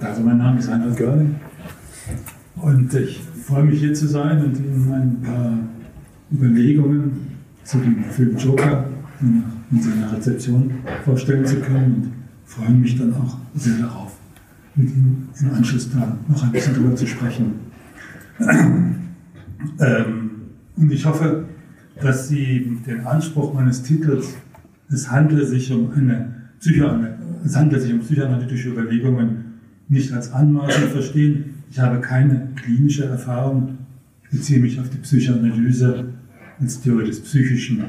Also mein Name ist Reinhard Görling und ich freue mich hier zu sein und Ihnen ein paar Überlegungen zu dem Film Joker in seiner Rezeption vorstellen zu können und freue mich dann auch sehr darauf, mit Ihnen im Anschluss da noch ein bisschen drüber zu sprechen. Ähm, und ich hoffe, dass Sie den Anspruch meines Titels, es handle sich um eine es handelt sich um psychoanalytische Überlegungen, nicht als Anmaßung verstehen. Ich habe keine klinische Erfahrung, ich beziehe mich auf die Psychoanalyse als Theorie des Psychischen,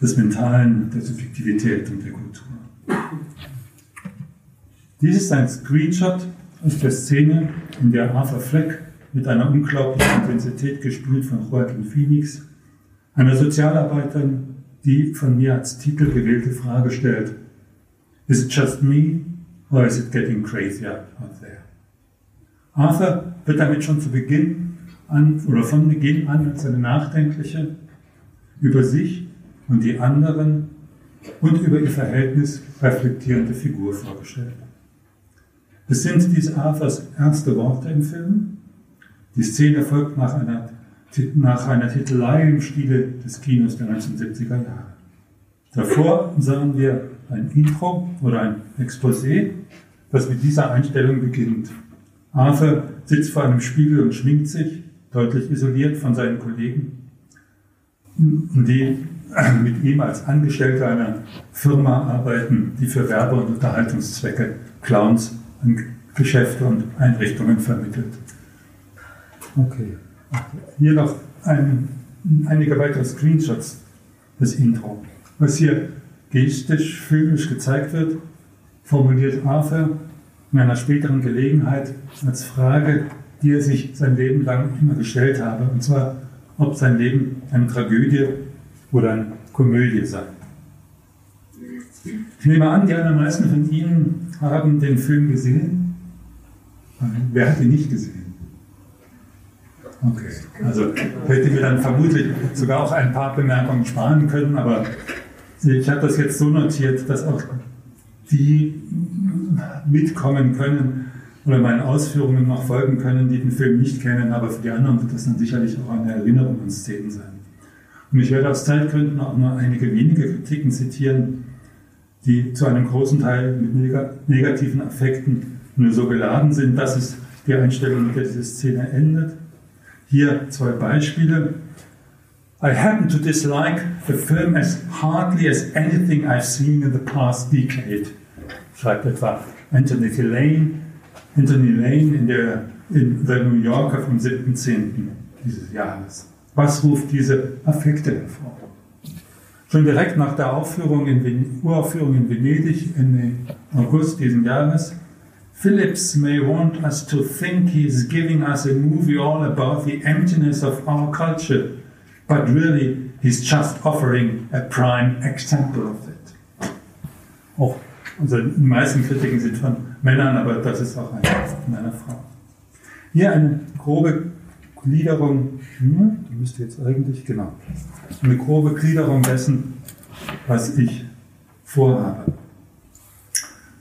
des Mentalen, der Subjektivität und der Kultur. Dies ist ein Screenshot aus der Szene, in der Arthur Fleck mit einer unglaublichen Intensität gespielt von Joaquin Phoenix, einer Sozialarbeiterin, die von mir als Titel gewählte Frage stellt, Is it just me or is it getting crazier out there? Arthur wird damit schon zu Beginn an oder von Beginn an als eine nachdenkliche, über sich und die anderen und über ihr Verhältnis reflektierende Figur vorgestellt. Es sind dies Arthurs erste Worte im Film. Die Szene folgt nach einer, nach einer Titelei im Stile des Kinos der 1970er Jahre. Davor sahen wir ein Intro oder ein Exposé, das mit dieser Einstellung beginnt. Arthur sitzt vor einem Spiegel und schminkt sich, deutlich isoliert von seinen Kollegen, die mit ihm als Angestellte einer Firma arbeiten, die für Werbe- und Unterhaltungszwecke Clowns an Geschäfte und Einrichtungen vermittelt. Okay. Hier noch ein, einige weitere Screenshots des Intro. Was hier gestisch, filmisch gezeigt wird, formuliert Arthur in einer späteren Gelegenheit als Frage, die er sich sein Leben lang immer gestellt habe, und zwar, ob sein Leben eine Tragödie oder eine Komödie sei. Ich nehme an, die allermeisten von Ihnen haben den Film gesehen. Wer hat ihn nicht gesehen? Okay, also hätte mir dann vermutlich sogar auch ein paar Bemerkungen sparen können, aber ich habe das jetzt so notiert, dass auch die mitkommen können oder meinen Ausführungen noch folgen können, die den Film nicht kennen, aber für die anderen wird das dann sicherlich auch eine Erinnerung an Szenen sein. Und ich werde aus Zeitgründen auch nur einige wenige Kritiken zitieren, die zu einem großen Teil mit negativen Affekten nur so geladen sind. Das ist die Einstellung, mit der diese Szene endet. Hier zwei Beispiele. I happen to dislike the film as hardly as anything I've seen in the past decade, schreibt etwa Anthony Lane, Anthony Lane in, der, in The New Yorker vom 7.10. dieses Jahres. Was ruft diese Affekte hervor? Schon direkt nach der Aufführung in Uraufführung in Venedig Ende August diesen Jahres Phillips may want us to think he's giving us a movie all about the emptiness of our culture but really he's just offering a prime example of it. Auch also die meisten Kritiken sind von Männern, aber das ist auch eine von einer Frau. Hier eine grobe Gliederung, hm, die müsste jetzt eigentlich, genau, eine grobe Gliederung dessen, was ich vorhabe.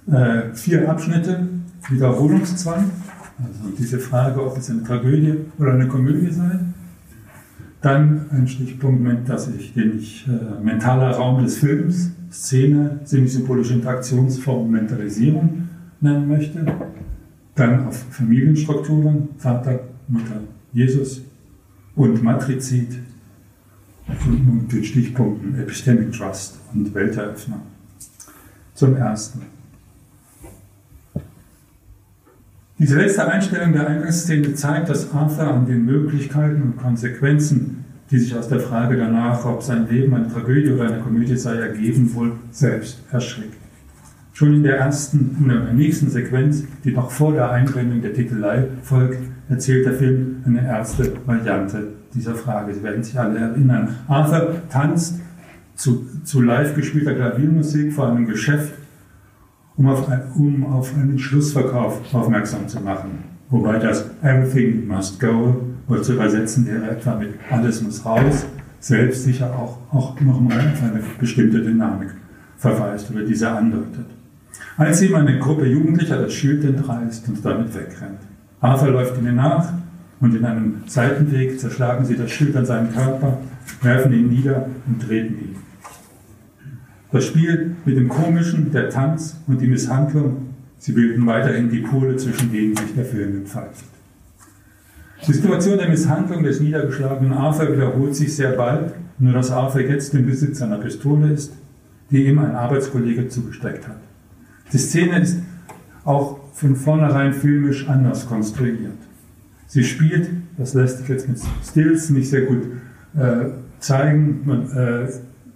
Äh, vier Abschnitte, Wiederholungszwang, also diese Frage, ob es eine Tragödie oder eine Komödie sei. Dann ein Stichpunkt, dass ich, den ich äh, mentaler Raum des Films, Szene, semisymbolische Interaktionsform, Mentalisierung nennen möchte. Dann auf Familienstrukturen, Vater, Mutter, Jesus und Matrizid und mit Stichpunkten Epistemic Trust und Welteröffner. Zum Ersten. Diese letzte Einstellung der Eingangsszene zeigt, dass Arthur an den Möglichkeiten und Konsequenzen, die sich aus der Frage danach, ob sein Leben eine Tragödie oder eine Komödie sei, ergeben, wohl selbst erschrickt. Schon in der ersten, in der nächsten Sequenz, die noch vor der Einblendung der Titelei folgt, erzählt der Film eine erste Variante dieser Frage. Sie werden sich alle erinnern. Arthur tanzt zu, zu live gespielter Klaviermusik vor einem Geschäft um auf, ein, um auf einen Schlussverkauf aufmerksam zu machen. Wobei das Everything must go wohl zu übersetzen wäre etwa mit Alles muss raus, selbst sicher auch, auch nochmal auf eine bestimmte Dynamik verweist oder diese andeutet. Als ihm eine Gruppe Jugendlicher das Schild entreißt und damit wegrennt. Arthur läuft ihnen nach und in einem Seitenweg zerschlagen sie das Schild an seinem Körper, werfen ihn nieder und treten ihn. Das Spiel mit dem Komischen, der Tanz und die Misshandlung, sie bilden weiterhin die Pole, zwischen denen sich der Film entfaltet. Die Situation der Misshandlung des niedergeschlagenen Arthur wiederholt sich sehr bald, nur dass Arthur jetzt im Besitz einer Pistole ist, die ihm ein Arbeitskollege zugesteckt hat. Die Szene ist auch von vornherein filmisch anders konstruiert. Sie spielt, das lässt sich jetzt mit Stills nicht sehr gut äh, zeigen. Man, äh,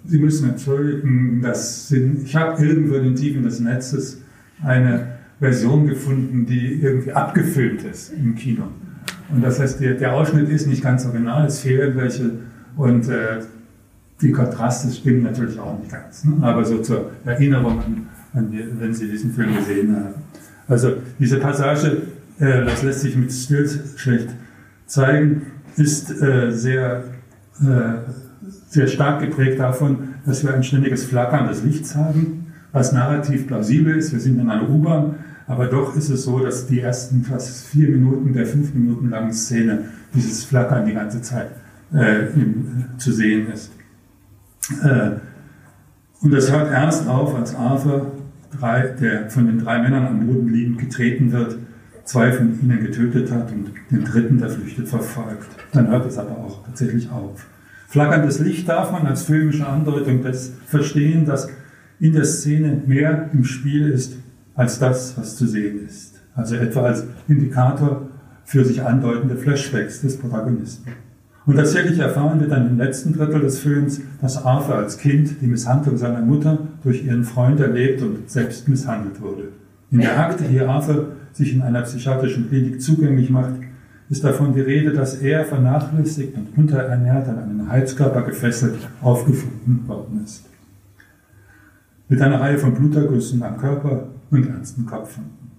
Sie müssen entschuldigen, dass sind, ich habe irgendwo in den Tiefen des Netzes eine Version gefunden, die irgendwie abgefilmt ist im Kino. Und das heißt, der, der Ausschnitt ist nicht ganz original, es fehlen welche und äh, die Kontraste stimmen natürlich auch nicht ganz. Ne? Aber so zur Erinnerung an, an die, wenn Sie diesen Film gesehen haben. Also diese Passage, äh, das lässt sich mit Stills schlecht zeigen, ist äh, sehr, äh, sehr stark geprägt davon, dass wir ein ständiges Flackern des Lichts haben, was narrativ plausibel ist. Wir sind in einer U-Bahn, aber doch ist es so, dass die ersten fast vier Minuten der fünf Minuten langen Szene dieses Flackern die ganze Zeit äh, im, zu sehen ist. Äh, und das hört ernst auf, als Arthur drei, der von den drei Männern am Boden liegend getreten wird, zwei von ihnen getötet hat und den dritten, der flüchtet, verfolgt. Dann hört es aber auch tatsächlich auf. Flackerndes Licht darf man als filmische Andeutung des verstehen, dass in der Szene mehr im Spiel ist als das, was zu sehen ist. Also etwa als Indikator für sich andeutende Flashbacks des Protagonisten. Und tatsächlich erfahren wir dann im letzten Drittel des Films, dass Arthur als Kind die Misshandlung seiner Mutter durch ihren Freund erlebt und selbst misshandelt wurde. In der Akte, die Arthur sich in einer psychiatrischen Klinik zugänglich macht, ist davon die Rede, dass er vernachlässigt und unterernährt an einen Heizkörper gefesselt aufgefunden worden ist. Mit einer Reihe von Blutergüssen am Körper und ernsten Kopfwunden.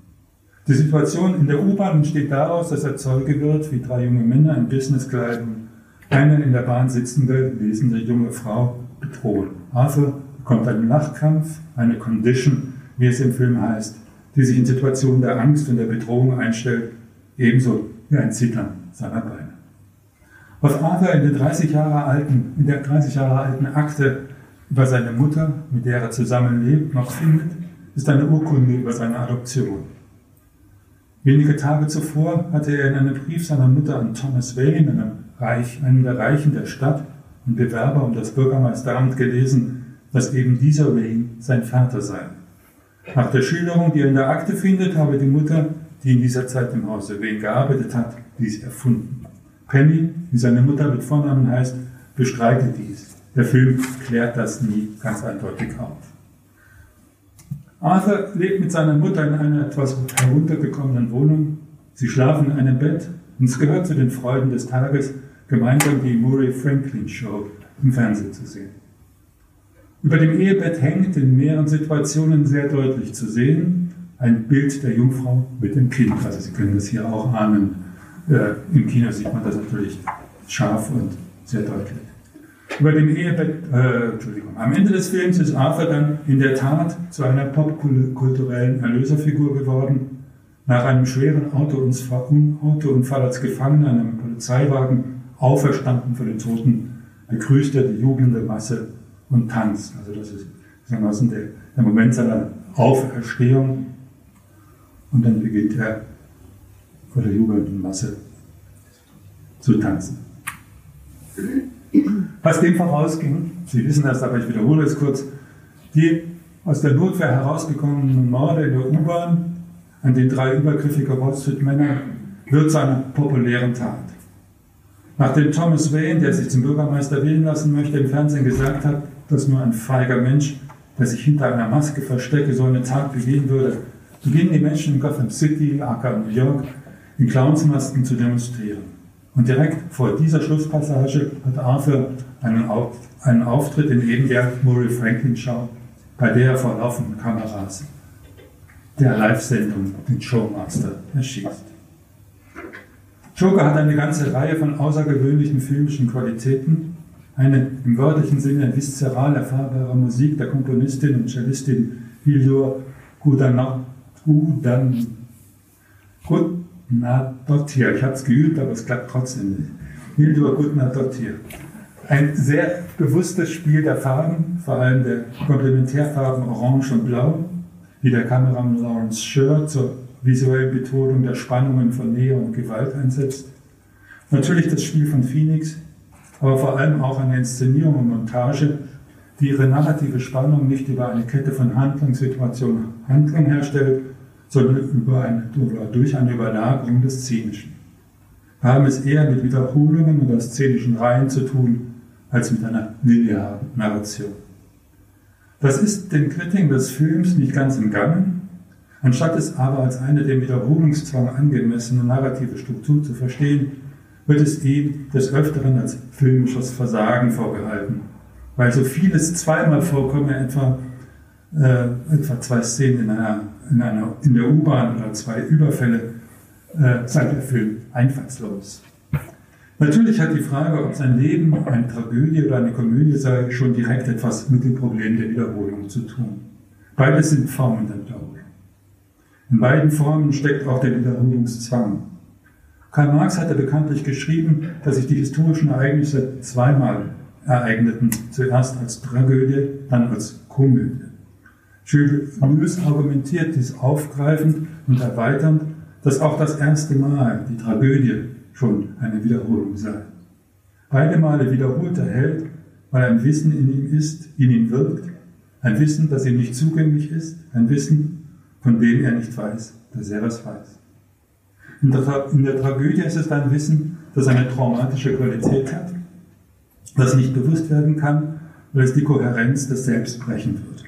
Die Situation in der U-Bahn entsteht daraus, dass er Zeuge wird, wie drei junge Männer in Businesskleidung eine in der Bahn sitzende, lesende junge Frau bedrohen. Arthur bekommt einen Lachkampf, eine Condition, wie es im Film heißt, die sich in Situationen der Angst und der Bedrohung einstellt, ebenso wie ein Zittern seiner Beine. Was Arthur in, der 30 Jahre alten, in der 30 Jahre alten Akte über seine Mutter, mit der er zusammenlebt, noch findet, ist eine Urkunde über seine Adoption. Wenige Tage zuvor hatte er in einem Brief seiner Mutter an Thomas Wayne, einem Reich, einem der Reichen der Stadt und Bewerber um das Bürgermeisteramt gelesen, dass eben dieser Wayne sein Vater sei. Nach der Schilderung, die er in der Akte findet, habe die Mutter, die in dieser Zeit im Hause Wayne gearbeitet hat, dies erfunden. Penny, wie seine Mutter mit Vornamen heißt, bestreitet dies. Der Film klärt das nie ganz eindeutig auf. Arthur lebt mit seiner Mutter in einer etwas heruntergekommenen Wohnung. Sie schlafen in einem Bett und es gehört zu den Freuden des Tages, gemeinsam die Murray Franklin Show im Fernsehen zu sehen. Über dem Ehebett hängt in mehreren Situationen sehr deutlich zu sehen ein Bild der Jungfrau mit dem Kind. Also Sie können das hier auch ahnen. Äh, Im Kino sieht man das natürlich scharf und sehr deutlich. Über dem Ehebett, äh, Entschuldigung, am Ende des Films ist Arthur dann in der Tat zu einer popkulturellen Erlöserfigur geworden. Nach einem schweren Autounfall als Gefangener in einem Polizeiwagen auferstanden von den Toten, begrüßt er die jubelnde Masse und tanzt. Also das ist gewissermaßen der, der Moment seiner Auferstehung. Und dann beginnt er vor der jubelnden Masse zu tanzen. Was dem vorausging, Sie wissen das, aber ich wiederhole es kurz, die aus der Notwehr herausgekommenen Morde in der U-Bahn an den drei übergriffigen Wall Street-Männern wird zu einer populären Tat. Nachdem Thomas Wayne, der sich zum Bürgermeister wählen lassen möchte, im Fernsehen gesagt hat, dass nur ein feiger Mensch, der sich hinter einer Maske verstecke, so eine Tat begehen würde, beginnen die Menschen in Gotham City, aka New York, in Clownsmasken zu demonstrieren. Und direkt vor dieser Schlusspassage hat Arthur einen, Auf, einen Auftritt in eben der Murray Franklin Show, bei der er vor laufenden Kameras der Live-Sendung den Showmaster erschießt. Joker hat eine ganze Reihe von außergewöhnlichen filmischen Qualitäten. Eine im wörtlichen Sinne viszeral erfahrbare Musik der Komponistin und Cellistin Hildur Gudnadottir. Ich habe es geübt, aber es klappt trotzdem nicht. Hildur Gudnadottir. Ein sehr bewusstes Spiel der Farben, vor allem der Komplementärfarben Orange und Blau, wie der Kameramann Lawrence Scher zur visuellen Betonung der Spannungen von Nähe und Gewalt einsetzt. Natürlich das Spiel von Phoenix, aber vor allem auch eine Inszenierung und Montage, die ihre narrative Spannung nicht über eine Kette von Handlungssituationen Handlung herstellt, sondern über eine, durch eine Überlagerung des Szenischen. Wir haben es eher mit Wiederholungen oder szenischen Reihen zu tun, als mit einer linearen Narration. Das ist den Kritikern des Films nicht ganz entgangen. Anstatt es aber als eine dem Wiederholungszwang angemessene narrative Struktur zu verstehen, wird es ihm des Öfteren als filmisches Versagen vorgehalten, weil so vieles zweimal vorkomme, etwa, äh, etwa zwei Szenen in, einer, in, einer, in der U-Bahn oder zwei Überfälle, äh, sei der Film einfallslos. Natürlich hat die Frage, ob sein Leben eine Tragödie oder eine Komödie sei, schon direkt etwas mit dem Problem der Wiederholung zu tun. Beides sind Formen der Wiederholung. In beiden Formen steckt auch der Wiederholungszwang. Karl Marx hatte bekanntlich geschrieben, dass sich die historischen Ereignisse zweimal ereigneten, zuerst als Tragödie, dann als Komödie. Jules Lewis argumentiert dies aufgreifend und erweiternd, dass auch das erste Mal die Tragödie schon eine Wiederholung sei. Beide Male wiederholt der Held, weil ein Wissen in ihm ist, in ihm wirkt, ein Wissen, das ihm nicht zugänglich ist, ein Wissen, von dem er nicht weiß, dass er es weiß. In der, in der Tragödie ist es ein Wissen, das eine traumatische Qualität hat, das nicht bewusst werden kann, weil es die Kohärenz des Selbst brechen wird.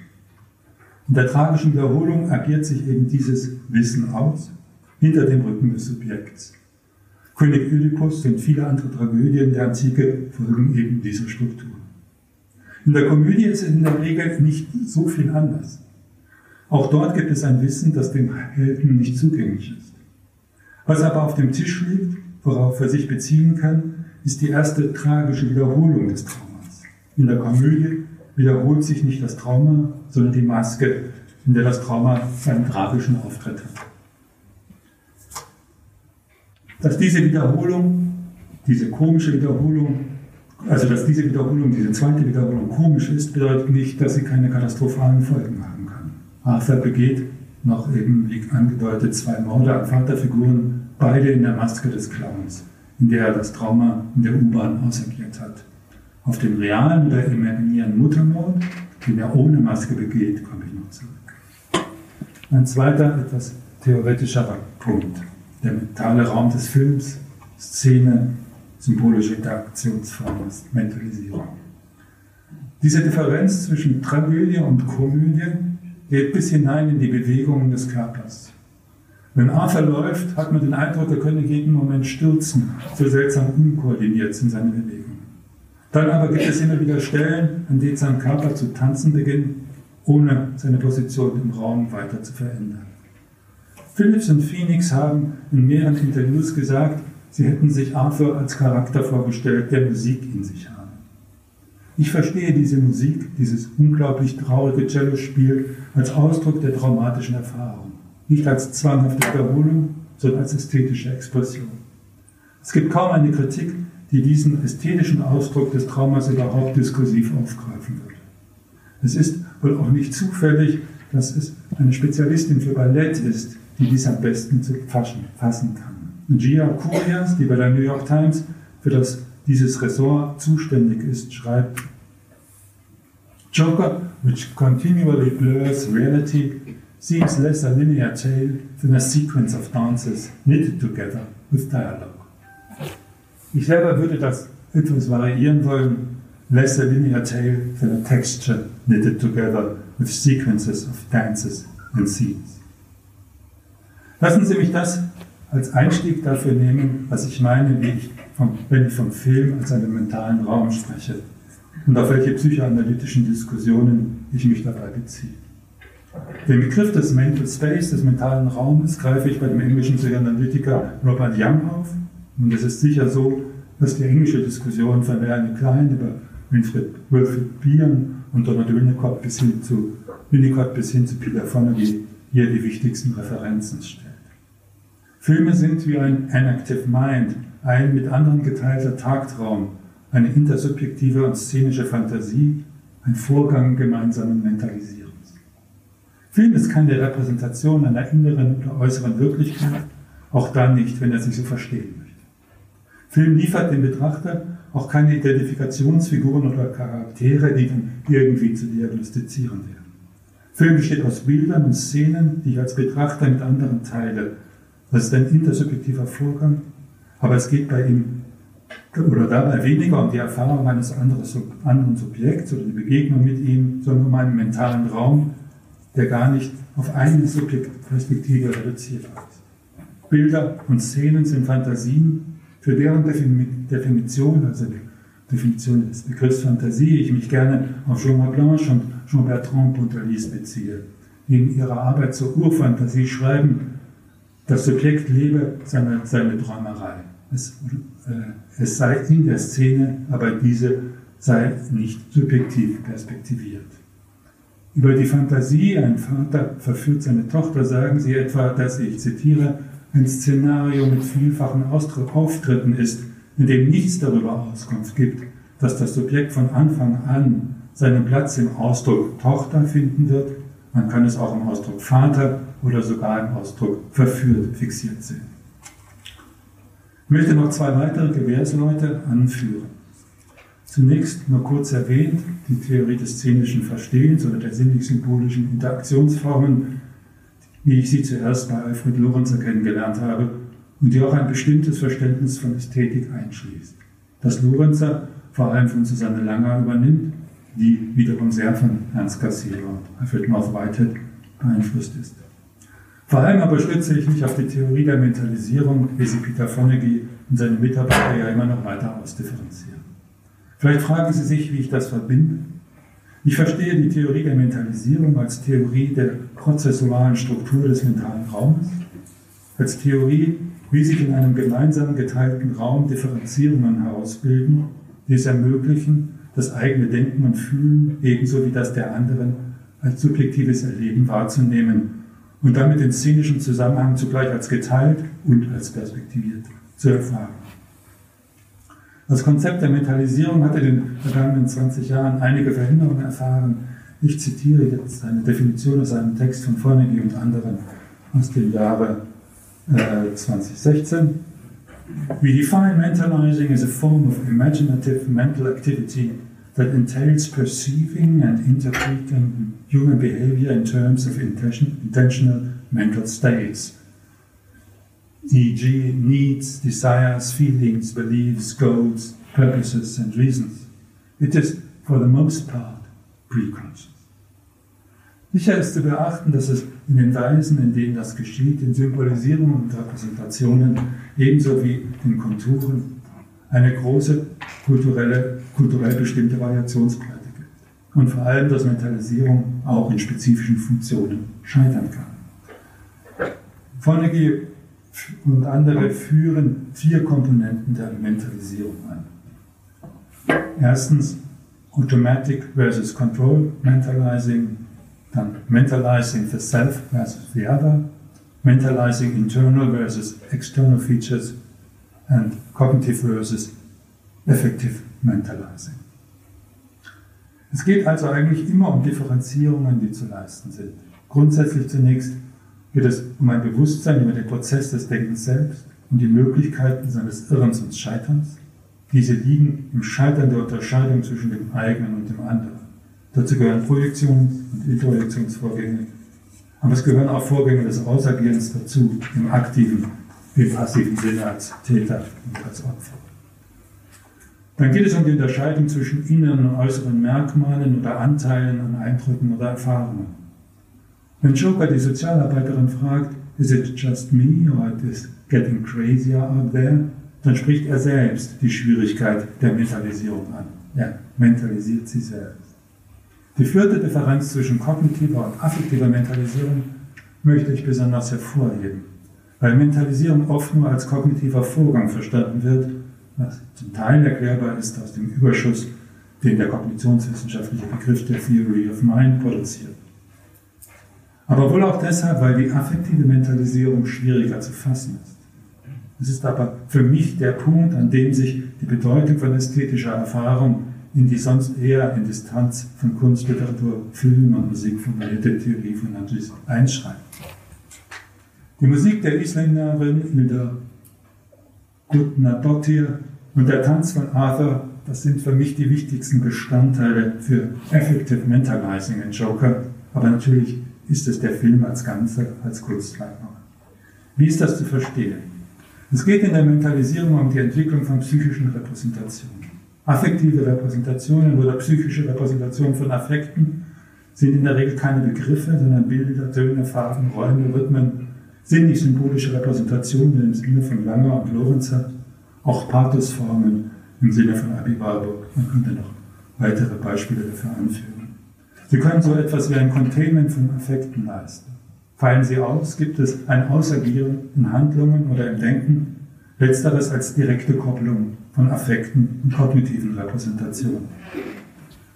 In der tragischen Wiederholung agiert sich eben dieses Wissen aus, hinter dem Rücken des Subjekts. König Ödipus und viele andere Tragödien der Antike folgen eben dieser Struktur. In der Komödie ist es in der Regel nicht so viel anders. Auch dort gibt es ein Wissen, das dem Helden nicht zugänglich ist. Was aber auf dem Tisch liegt, worauf er sich beziehen kann, ist die erste tragische Wiederholung des Traumas. In der Komödie wiederholt sich nicht das Trauma, sondern die Maske, in der das Trauma seinen tragischen Auftritt hat. Dass diese Wiederholung, diese komische Wiederholung, also dass diese Wiederholung, diese zweite Wiederholung komisch ist, bedeutet nicht, dass sie keine katastrophalen Folgen haben kann. Arthur begeht noch eben, wie angedeutet, zwei Morde an Vaterfiguren, beide in der Maske des Clowns, in der er das Trauma in der U-Bahn ausagiert hat. Auf den realen oder imaginären Muttermord, den er ohne Maske begeht, komme ich noch zurück. Ein zweiter, etwas theoretischerer Punkt der mentale Raum des Films, Szene, symbolische Interaktionsform Mentalisierung. Diese Differenz zwischen Tragödie und Komödie geht bis hinein in die Bewegungen des Körpers. Wenn Arthur läuft, hat man den Eindruck, er könne jeden Moment stürzen, so seltsam unkoordiniert sind seine Bewegungen. Dann aber gibt es immer wieder Stellen, an denen sein Körper zu tanzen beginnt, ohne seine Position im Raum weiter zu verändern. Phillips und Phoenix haben in mehreren Interviews gesagt, sie hätten sich Arthur als Charakter vorgestellt, der Musik in sich habe. Ich verstehe diese Musik, dieses unglaublich traurige Cellospiel, als Ausdruck der traumatischen Erfahrung. Nicht als zwanghafte Wiederholung, sondern als ästhetische Expression. Es gibt kaum eine Kritik, die diesen ästhetischen Ausdruck des Traumas überhaupt diskursiv aufgreifen würde. Es ist wohl auch nicht zufällig, dass es eine Spezialistin für Ballett ist, die dies am besten zu fassen, kann. Gia Curias, die bei der New York Times für das, dieses Ressort zuständig ist, schreibt, Joker, which continually blurs reality, seems less a linear tale than a sequence of dances knitted together with dialogue. Ich selber würde das etwas variieren wollen, less a linear tale than a texture knitted together with sequences of dances and scenes. Lassen Sie mich das als Einstieg dafür nehmen, was ich meine, ich vom, wenn ich vom Film als einem mentalen Raum spreche und auf welche psychoanalytischen Diskussionen ich mich dabei beziehe. Den Begriff des Mental Space, des mentalen Raumes, greife ich bei dem englischen Psychoanalytiker Robert Young auf. Und es ist sicher so, dass die englische Diskussion von Melanie Klein über Winfried, Wilfried Bieren und Donald Winnicott bis hin zu, Winnicott bis hin zu Peter Fonagy hier die wichtigsten Referenzen stellt. Filme sind wie ein Active Mind, ein mit anderen geteilter Tagtraum, eine intersubjektive und szenische Fantasie, ein Vorgang gemeinsamen Mentalisierens. Film ist keine Repräsentation einer inneren oder äußeren Wirklichkeit, auch dann nicht, wenn er sich so verstehen. Film liefert dem Betrachter auch keine Identifikationsfiguren oder Charaktere, die dann irgendwie zu diagnostizieren wären. Film besteht aus Bildern und Szenen, die ich als Betrachter mit anderen teile. Das ist ein intersubjektiver Vorgang, aber es geht bei ihm oder dabei weniger um die Erfahrung eines anderen Subjekts oder die Begegnung mit ihm, sondern um einen mentalen Raum, der gar nicht auf eine Subjektperspektive reduzierbar ist. Bilder und Szenen sind Fantasien, für deren Definition, also die Definition des Begriffs Fantasie, ich mich gerne auf Jean Blanche und Jean-Bertrand Pontalis beziehe, die in ihrer Arbeit zur Urfantasie schreiben, das Subjekt lebe seine, seine Träumerei. Es, äh, es sei in der Szene, aber diese sei nicht subjektiv perspektiviert. Über die Fantasie, ein Vater verführt seine Tochter, sagen sie etwa, dass, ich zitiere, ein Szenario mit vielfachen Auftritten ist, in dem nichts darüber Auskunft gibt, dass das Subjekt von Anfang an seinen Platz im Ausdruck Tochter finden wird. Man kann es auch im Ausdruck Vater oder sogar im Ausdruck verführt fixiert sehen. Ich möchte noch zwei weitere Gewährsleute anführen. Zunächst nur kurz erwähnt, die Theorie des szenischen Verstehens oder der sinnlich-symbolischen Interaktionsformen, wie ich sie zuerst bei Alfred Lorenzer kennengelernt habe und die auch ein bestimmtes Verständnis von Ästhetik einschließt. Das Lorenzer vor allem von Susanne Langer übernimmt, die wiederum sehr von Ernst Cassirer und Alfred North Whitehead beeinflusst ist. Vor allem aber stütze ich mich auf die Theorie der Mentalisierung, wie sie Peter Fonagy und seine Mitarbeiter ja immer noch weiter ausdifferenzieren. Vielleicht fragen Sie sich, wie ich das verbinde. Ich verstehe die Theorie der Mentalisierung als Theorie der prozessualen Struktur des mentalen Raumes, als Theorie, wie sich in einem gemeinsam geteilten Raum Differenzierungen herausbilden, die es ermöglichen, das eigene Denken und Fühlen ebenso wie das der anderen als subjektives Erleben wahrzunehmen und damit den szenischen Zusammenhang zugleich als geteilt und als perspektiviert zu erfahren. Das Konzept der Metalisierung hat in den vergangenen 20 Jahren einige Veränderungen erfahren. Ich zitiere jetzt eine Definition aus einem Text von Fornegi und anderen aus dem Jahre äh, 2016. We define mentalizing as a form of imaginative mental activity that entails perceiving and interpreting human behavior in terms of intentional mental states, e.g., needs, desires, feelings, beliefs, goals, purposes, and reasons. It is, for the most part, preconscious. Sicher ist zu beachten, dass es in den Weisen, in denen das geschieht, in Symbolisierungen und Repräsentationen, ebenso wie in Konturen, eine große kulturelle, kulturell bestimmte Variationsbreite gibt. Und vor allem, dass Mentalisierung auch in spezifischen Funktionen scheitern kann. Vornegi und andere führen vier Komponenten der Mentalisierung an. Erstens Automatic versus Control Mentalizing, dann Mentalizing the Self versus the Other, Mentalizing Internal versus External Features and Cognitive versus Effective Mentalizing. Es geht also eigentlich immer um Differenzierungen, die zu leisten sind. Grundsätzlich zunächst geht es um ein Bewusstsein über den Prozess des Denkens selbst und die Möglichkeiten seines Irrens und Scheiterns. Diese liegen im Scheitern der Unterscheidung zwischen dem eigenen und dem anderen. Dazu gehören Projektions- und Introjektionsvorgänge, aber es gehören auch Vorgänge des Ausagierens dazu, im aktiven wie im passiven Sinne als Täter und als Opfer. Dann geht es um die Unterscheidung zwischen inneren und äußeren Merkmalen oder Anteilen an Eindrücken oder Erfahrungen. Wenn Joker die Sozialarbeiterin fragt, is it just me or it is getting crazier out there, dann spricht er selbst die Schwierigkeit der Mentalisierung an. Er mentalisiert sie selbst. Die vierte Differenz zwischen kognitiver und affektiver Mentalisierung möchte ich besonders hervorheben, weil Mentalisierung oft nur als kognitiver Vorgang verstanden wird, was zum Teil erklärbar ist aus dem Überschuss, den der kognitionswissenschaftliche Begriff der Theory of Mind produziert. Aber wohl auch deshalb, weil die affektive Mentalisierung schwieriger zu fassen ist. Es ist aber für mich der Punkt, an dem sich die Bedeutung von ästhetischer Erfahrung in die sonst eher in Distanz von Kunst, Literatur, Film und Musik formulierte Theorie von Andres einschreibt. Die Musik der Isländerin Hilda Gutnadottir und der Tanz von Arthur, das sind für mich die wichtigsten Bestandteile für Effective Mentalizing in Joker, aber natürlich ist es der Film als Ganze, als Kunstwerk. Wie ist das zu verstehen? Es geht in der Mentalisierung um die Entwicklung von psychischen Repräsentationen. Affektive Repräsentationen oder psychische Repräsentationen von Affekten sind in der Regel keine Begriffe, sondern Bilder, Töne, Farben, Räume, Rhythmen, sinnlich-symbolische Repräsentationen im Sinne von Langer und Lorenzer, auch Pathosformen im Sinne von Abi Warburg. Man könnte noch weitere Beispiele dafür anführen. Sie können so etwas wie ein Containment von Affekten leisten. Fallen sie aus, gibt es ein Ausagieren in Handlungen oder im Denken, letzteres als direkte Kopplung von Affekten und kognitiven Repräsentationen.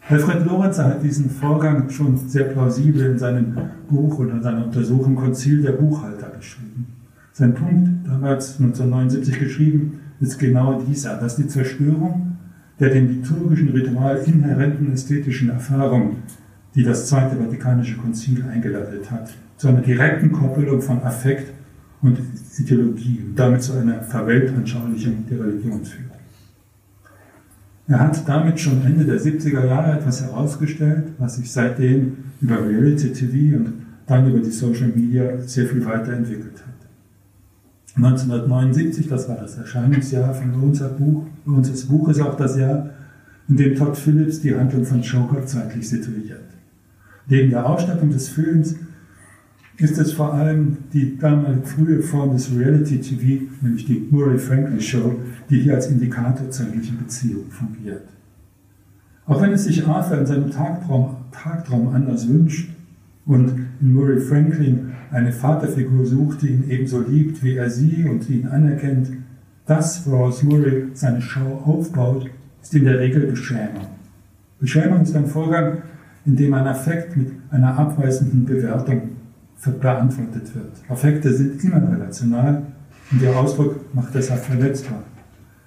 Alfred Lorenzer hat diesen Vorgang schon sehr plausibel in seinem Buch oder seiner Untersuchung Konzil der Buchhalter beschrieben. Sein Punkt, damals 1979 geschrieben, ist genau dieser, dass die Zerstörung der dem liturgischen Ritual inhärenten ästhetischen Erfahrung, die das Zweite Vatikanische Konzil eingeleitet hat, zu einer direkten Koppelung von Affekt und Ideologie und damit zu einer Verweltanschaulichung der Religion führt. Er hat damit schon Ende der 70er Jahre etwas herausgestellt, was sich seitdem über Reality TV und dann über die Social Media sehr viel weiterentwickelt hat. 1979, das war das Erscheinungsjahr von Lorenzer Buch, Lorenzers Buch ist auch das Jahr, in dem Todd Phillips die Handlung von Joker zeitlich situiert. Neben der Ausstattung des Films ist es vor allem die damals frühe Form des Reality TV, nämlich die Murray Franklin Show, die hier als Indikator zeitlicher Beziehung fungiert. Auch wenn es sich Arthur in seinem Tagtraum, Tagtraum anders wünscht und in Murray Franklin eine Vaterfigur sucht, die ihn ebenso liebt, wie er sie und ihn anerkennt, das, woraus Murray seine Show aufbaut, ist in der Regel Beschämung. Beschämung ist ein Vorgang, in dem ein Affekt mit einer abweisenden Bewertung beantwortet wird. Affekte sind immer relational und der Ausdruck macht deshalb verletzbar.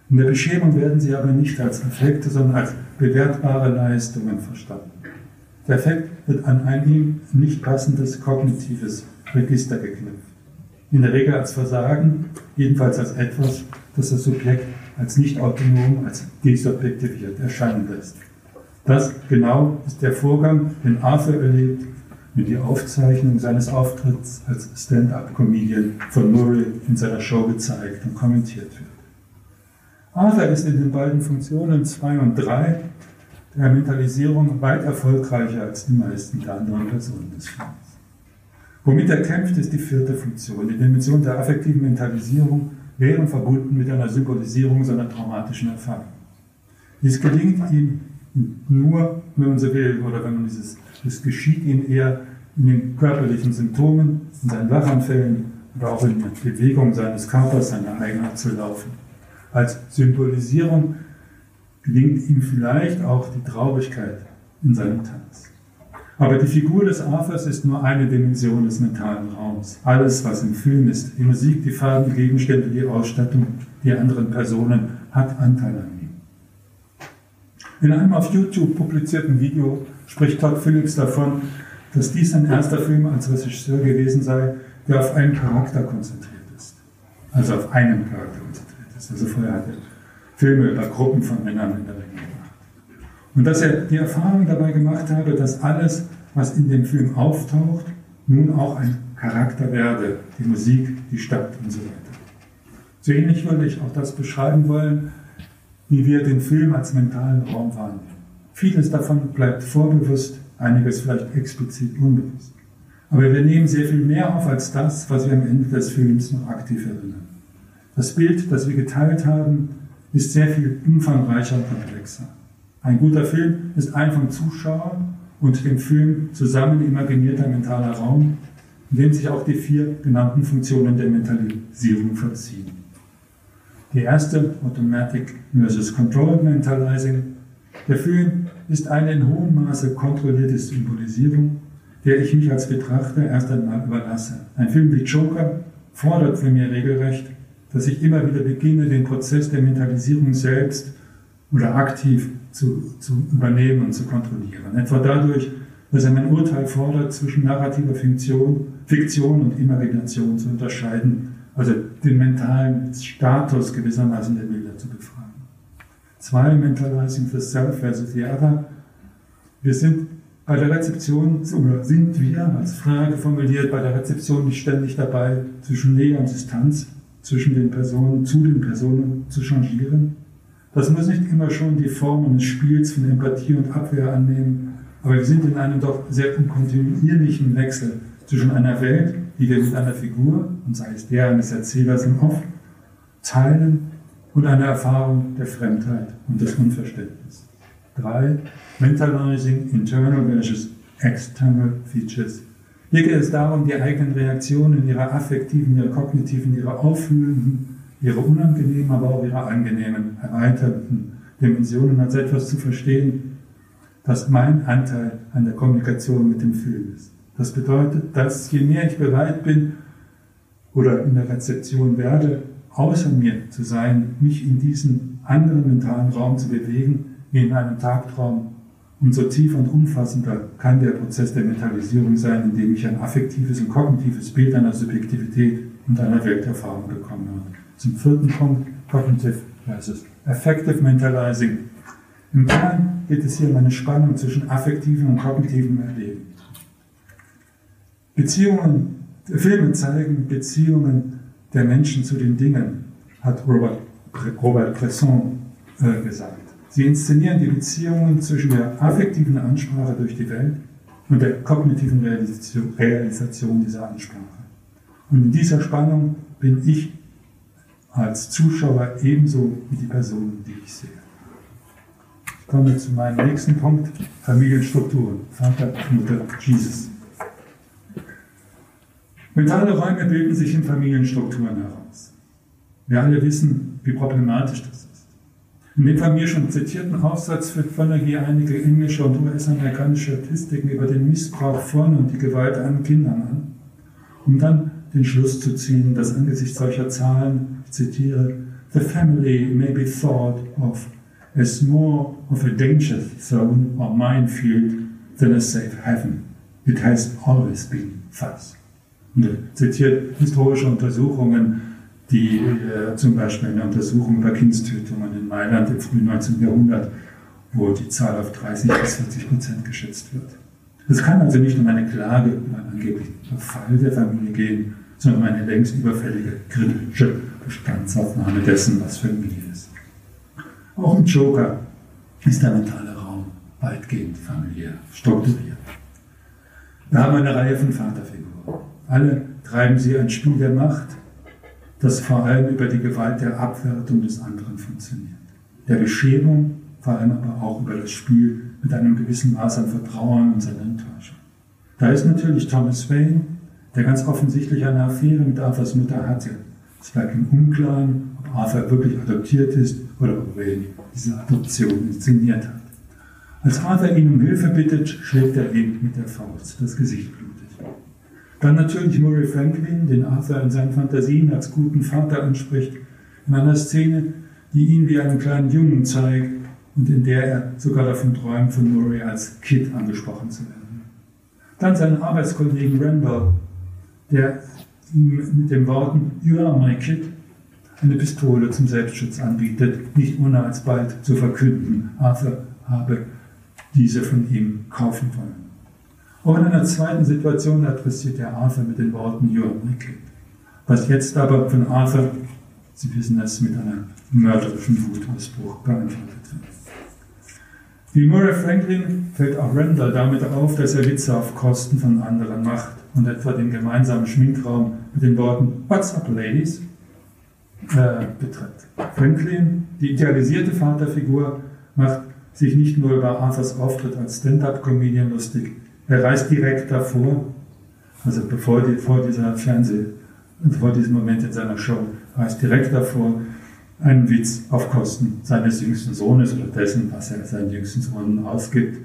In der Beschämung werden sie aber nicht als Affekte, sondern als bewertbare Leistungen verstanden. Der Effekt wird an ein ihm nicht passendes kognitives Register geknüpft. In der Regel als Versagen, jedenfalls als etwas, das das Subjekt als nicht autonom, als desubjektiviert erscheinen lässt. Das genau ist der Vorgang, den Arthur erlebt, wenn die Aufzeichnung seines Auftritts als Stand-up-Comedian von Murray in seiner Show gezeigt und kommentiert wird. Arthur ist in den beiden Funktionen 2 und 3 der Mentalisierung weit erfolgreicher als die meisten der anderen Personen des Films. Womit er kämpft, ist die vierte Funktion, die Dimension der affektiven Mentalisierung, während verbunden mit einer Symbolisierung seiner traumatischen Erfahrung. Dies gelingt ihm nur, wenn man so will, oder wenn man dieses, das geschieht ihm eher in den körperlichen Symptomen, in seinen Lachanfällen oder auch in der Bewegung seines Körpers, seiner Eigenart zu laufen. Als Symbolisierung gelingt ihm vielleicht auch die Traurigkeit in seinem Tanz. Aber die Figur des Arthurs ist nur eine Dimension des mentalen Raums. Alles, was im Film ist, die Musik, die Farben, die Gegenstände, die Ausstattung, die anderen Personen, hat Anteil an. In einem auf YouTube publizierten Video spricht Todd Phillips davon, dass dies sein erster Film als Regisseur gewesen sei, der auf einen Charakter konzentriert ist. Also auf einen Charakter konzentriert ist. Also vorher hat er Filme über Gruppen von Männern in der Regel gemacht. Und dass er die Erfahrung dabei gemacht habe, dass alles, was in dem Film auftaucht, nun auch ein Charakter werde. Die Musik, die Stadt und so weiter. So ähnlich würde ich auch das beschreiben wollen, wie wir den Film als mentalen Raum wahrnehmen. Vieles davon bleibt vorbewusst, einiges vielleicht explizit unbewusst. Aber wir nehmen sehr viel mehr auf als das, was wir am Ende des Films noch aktiv erinnern. Das Bild, das wir geteilt haben, ist sehr viel umfangreicher und komplexer. Ein guter Film ist ein vom Zuschauer und dem Film zusammen imaginierter mentaler Raum, in dem sich auch die vier genannten Funktionen der Mentalisierung vollziehen. Die erste, Automatic versus Controlled Mentalizing. Der Film ist eine in hohem Maße kontrollierte Symbolisierung, der ich mich als Betrachter erst einmal überlasse. Ein Film wie Joker fordert von mir regelrecht, dass ich immer wieder beginne, den Prozess der Mentalisierung selbst oder aktiv zu, zu übernehmen und zu kontrollieren. Etwa dadurch, dass er mein Urteil fordert, zwischen narrativer Fiktion, Fiktion und Imagination zu unterscheiden, also den mentalen Status gewissermaßen der Bilder zu befragen. Zwei, Mentalizing the Self versus the Other. Wir sind bei der Rezeption, oder sind wir als Frage formuliert, bei der Rezeption nicht ständig dabei, zwischen Nähe und Distanz, zwischen den Personen, zu den Personen zu changieren. Das muss nicht immer schon die Form eines Spiels von Empathie und Abwehr annehmen, aber wir sind in einem doch sehr kontinuierlichen Wechsel zwischen einer Welt, die wir mit einer Figur, und sei es der eines Erzählers im Off, teilen und einer Erfahrung der Fremdheit und des Unverständnisses. Drei, Mentalizing internal versus external features. Hier geht es darum, die eigenen Reaktionen, ihre affektiven, ihre kognitiven, ihre auffühlenden, ihre unangenehmen, aber auch ihre angenehmen, erweiterten Dimensionen als etwas zu verstehen, das mein Anteil an der Kommunikation mit dem Film ist. Das bedeutet, dass je mehr ich bereit bin oder in der Rezeption werde, außer mir zu sein, mich in diesen anderen mentalen Raum zu bewegen, wie in einem Tagtraum, umso tiefer und umfassender kann der Prozess der Mentalisierung sein, indem ich ein affektives und kognitives Bild einer Subjektivität und einer Welterfahrung bekomme. Zum vierten Punkt, Cognitive versus Affective Mentalizing. Im Kern geht es hier um eine Spannung zwischen affektivem und kognitivem Erleben. Beziehungen, Filme zeigen Beziehungen der Menschen zu den Dingen, hat Robert, Robert Bresson äh, gesagt. Sie inszenieren die Beziehungen zwischen der affektiven Ansprache durch die Welt und der kognitiven Realisation dieser Ansprache. Und in dieser Spannung bin ich als Zuschauer ebenso wie die Personen, die ich sehe. Ich komme zu meinem nächsten Punkt, Familienstrukturen, Vater, Mutter, Jesus. Mentale Räume bilden sich in Familienstrukturen heraus. Wir alle wissen, wie problematisch das ist. In dem von mir schon zitierten Aufsatz führt Fonagy einige englische und US-amerikanische Statistiken über den Missbrauch von und die Gewalt an Kindern an, um dann den Schluss zu ziehen, dass angesichts solcher Zahlen, ich zitiere, The family may be thought of as more of a danger zone or minefield than a safe heaven. It has always been thus. Er zitiert historische Untersuchungen die äh, zum Beispiel eine Untersuchung über Kindstötungen in Mailand im frühen 19. Jahrhundert, wo die Zahl auf 30 bis 40 Prozent geschätzt wird. Es kann also nicht um eine Klage über einen angeblichen Verfall der Familie gehen, sondern um eine längst überfällige kritische Bestandsaufnahme dessen, was Familie ist. Auch im Joker ist der mentale Raum weitgehend familiär strukturiert. Wir haben eine Reihe von Vaterfiguren. Alle treiben sie ein Spiel der Macht, das vor allem über die Gewalt der Abwertung des anderen funktioniert. Der Beschämung, vor allem aber auch über das Spiel mit einem gewissen Maß an Vertrauen und seiner Enttäuschung. Da ist natürlich Thomas Wayne, der ganz offensichtlich eine Affäre mit Arthurs Mutter hatte. Es bleibt im Unklaren, ob Arthur wirklich adoptiert ist oder ob Wayne diese Adoption inszeniert hat. Als Arthur ihn um Hilfe bittet, schlägt er ihn mit der Faust das Gesicht blutig. Dann natürlich Murray Franklin, den Arthur in seinen Fantasien als guten Vater anspricht, in einer Szene, die ihn wie einen kleinen Jungen zeigt und in der er sogar davon träumt, von Murray als Kid angesprochen zu werden. Dann seinen Arbeitskollegen Randall, der ihm mit den Worten You are my kid eine Pistole zum Selbstschutz anbietet, nicht ohne alsbald zu verkünden, Arthur habe diese von ihm kaufen wollen. Auch in einer zweiten Situation adressiert er Arthur mit den Worten You are wicked. Was jetzt aber von Arthur, Sie wissen es, mit einer mörderischen Wutausbruch beantwortet wird. Wie Murray Franklin fällt auch Randall damit auf, dass er Witze auf Kosten von anderen macht und etwa den gemeinsamen Schminkraum mit den Worten What's up, ladies? Äh, betritt. Franklin, die idealisierte Vaterfigur, macht sich nicht nur über Arthurs Auftritt als Stand-up-Comedian lustig, er reist direkt davor, also bevor die, vor dieser Fernseh, vor diesem Moment in seiner Show, reist direkt davor, einen Witz auf Kosten seines jüngsten Sohnes oder dessen, was er seinen jüngsten Sohn ausgibt.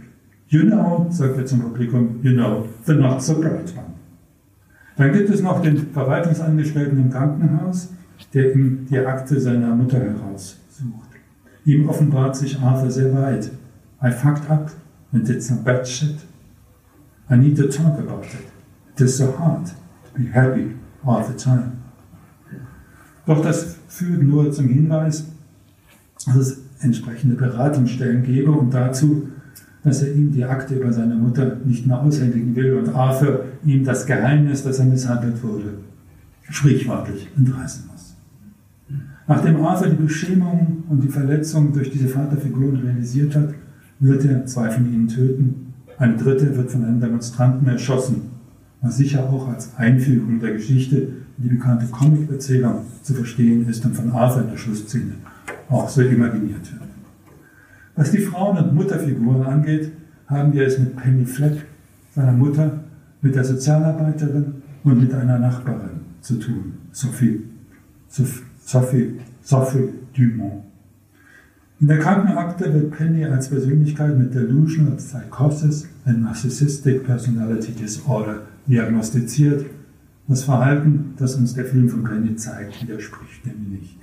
You know, sagt er zum Publikum, you know, the not so bright one. Dann gibt es noch den Verwaltungsangestellten im Krankenhaus, der ihm die Akte seiner Mutter heraussucht. Ihm offenbart sich Arthur sehr weit. I fucked up and did some bad shit. I need to talk about it. It is so hard to be happy all the time. Doch das führt nur zum Hinweis, dass es entsprechende Beratungsstellen gebe und dazu, dass er ihm die Akte über seine Mutter nicht mehr aushändigen will und Arthur ihm das Geheimnis, dass er misshandelt wurde, sprichwörtlich entreißen muss. Nachdem Arthur die Beschämung und die Verletzung durch diese Vaterfiguren realisiert hat, wird er zwei von ihnen töten. Eine dritte wird von einem Demonstranten erschossen, was sicher auch als Einführung der Geschichte in die bekannte Comic-Erzählung zu verstehen ist und von Arthur in der Schlussszene auch so imaginiert wird. Was die Frauen- und Mutterfiguren angeht, haben wir es mit Penny Fleck, seiner Mutter, mit der Sozialarbeiterin und mit einer Nachbarin zu tun, Sophie, Sophie, Sophie Dumont. In der Krankenakte wird Penny als Persönlichkeit mit Delusional Psychosis and Narcissistic Personality Disorder diagnostiziert. Das Verhalten, das uns der Film von Penny zeigt, widerspricht dem nicht.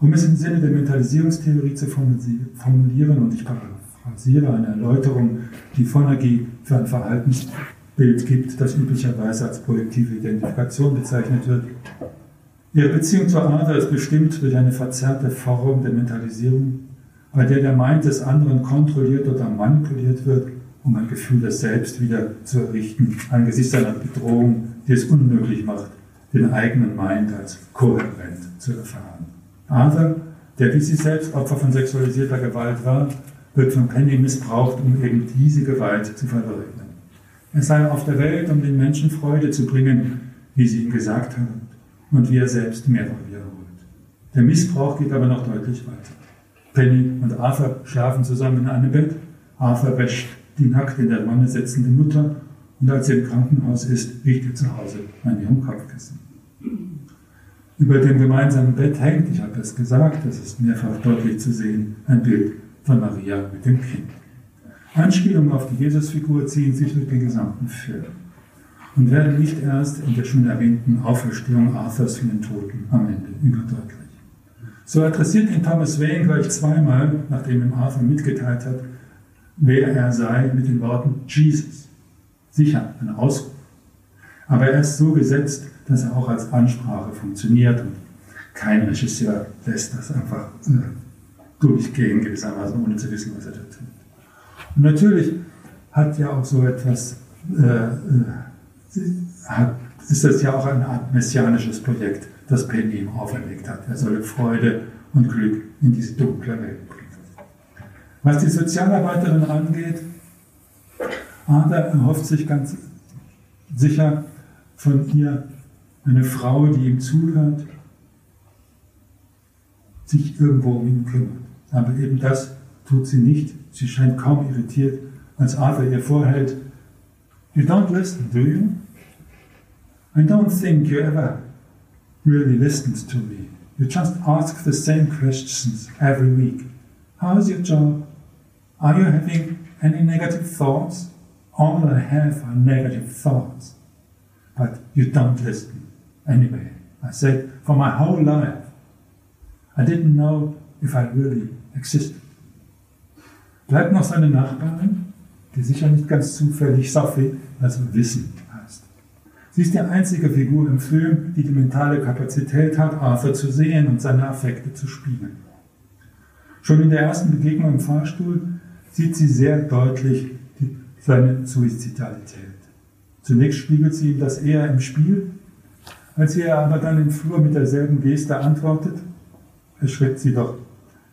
Um es im Sinne der Mentalisierungstheorie zu formulieren, und ich paraphrasiere eine Erläuterung, die Fonagy für ein Verhaltensbild gibt, das üblicherweise als projektive Identifikation bezeichnet wird. Ihre Beziehung zur Ader ist bestimmt durch eine verzerrte Form der Mentalisierung, bei der der Mind des anderen kontrolliert oder manipuliert wird, um ein Gefühl des Selbst wieder zu errichten, angesichts einer Bedrohung, die es unmöglich macht, den eigenen Mind als kohärent zu erfahren. Arthur, der wie sie selbst Opfer von sexualisierter Gewalt war, wird von Penny missbraucht, um eben diese Gewalt zu verleugnen. Er sei auf der Welt, um den Menschen Freude zu bringen, wie sie ihm gesagt haben, und wie er selbst mehr von holt. Der Missbrauch geht aber noch deutlich weiter. Penny und Arthur schlafen zusammen in einem Bett. Arthur wäscht die nackt in der Wanne sitzende Mutter und als sie im Krankenhaus ist, riecht er zu Hause an ihrem Kopfkissen. Über dem gemeinsamen Bett hängt, ich habe es gesagt, das ist mehrfach deutlich zu sehen, ein Bild von Maria mit dem Kind. Anspielungen auf die Jesusfigur ziehen sich durch den gesamten Film und werden nicht erst in der schon erwähnten Auferstehung Arthurs von den Toten am Ende überdeutlich. So adressiert ihn Thomas Wayne gleich zweimal, nachdem ihm Arthur mitgeteilt hat, wer er sei, mit den Worten Jesus. Sicher, ein Ausruf. Aber er ist so gesetzt, dass er auch als Ansprache funktioniert und kein Regisseur lässt das einfach äh, durchgehen, gewissermaßen, ohne zu wissen, was er da tut. Und natürlich hat ja auch so etwas, äh, äh, hat, ist das ja auch eine Art messianisches Projekt, das Penny ihm auferlegt hat. Er solle Freude und Glück in diese dunkle Welt bringen. Was die Sozialarbeiterin angeht, Ada erhofft sich ganz sicher von ihr eine Frau, die ihm zuhört, sich irgendwo um ihn kümmert. Aber eben das tut sie nicht. Sie scheint kaum irritiert, als Arthur ihr vorhält, You don't listen, do you? I don't think you ever really listened to me. You just ask the same questions every week. How is your job? Are you having any negative thoughts? All I have are negative thoughts. But you don't listen. Anyway, I said, for my whole life, I didn't know if I really existed. Bleibt noch seine Nachbarin, die sicher nicht ganz zufällig Sophie, also Wissen. Sie ist die einzige Figur im Film, die die mentale Kapazität hat, Arthur zu sehen und seine Affekte zu spiegeln. Schon in der ersten Begegnung im Fahrstuhl sieht sie sehr deutlich die, seine Suizidalität. Zunächst spiegelt sie ihm das eher im Spiel, als er aber dann im Flur mit derselben Geste antwortet, erschreckt sie doch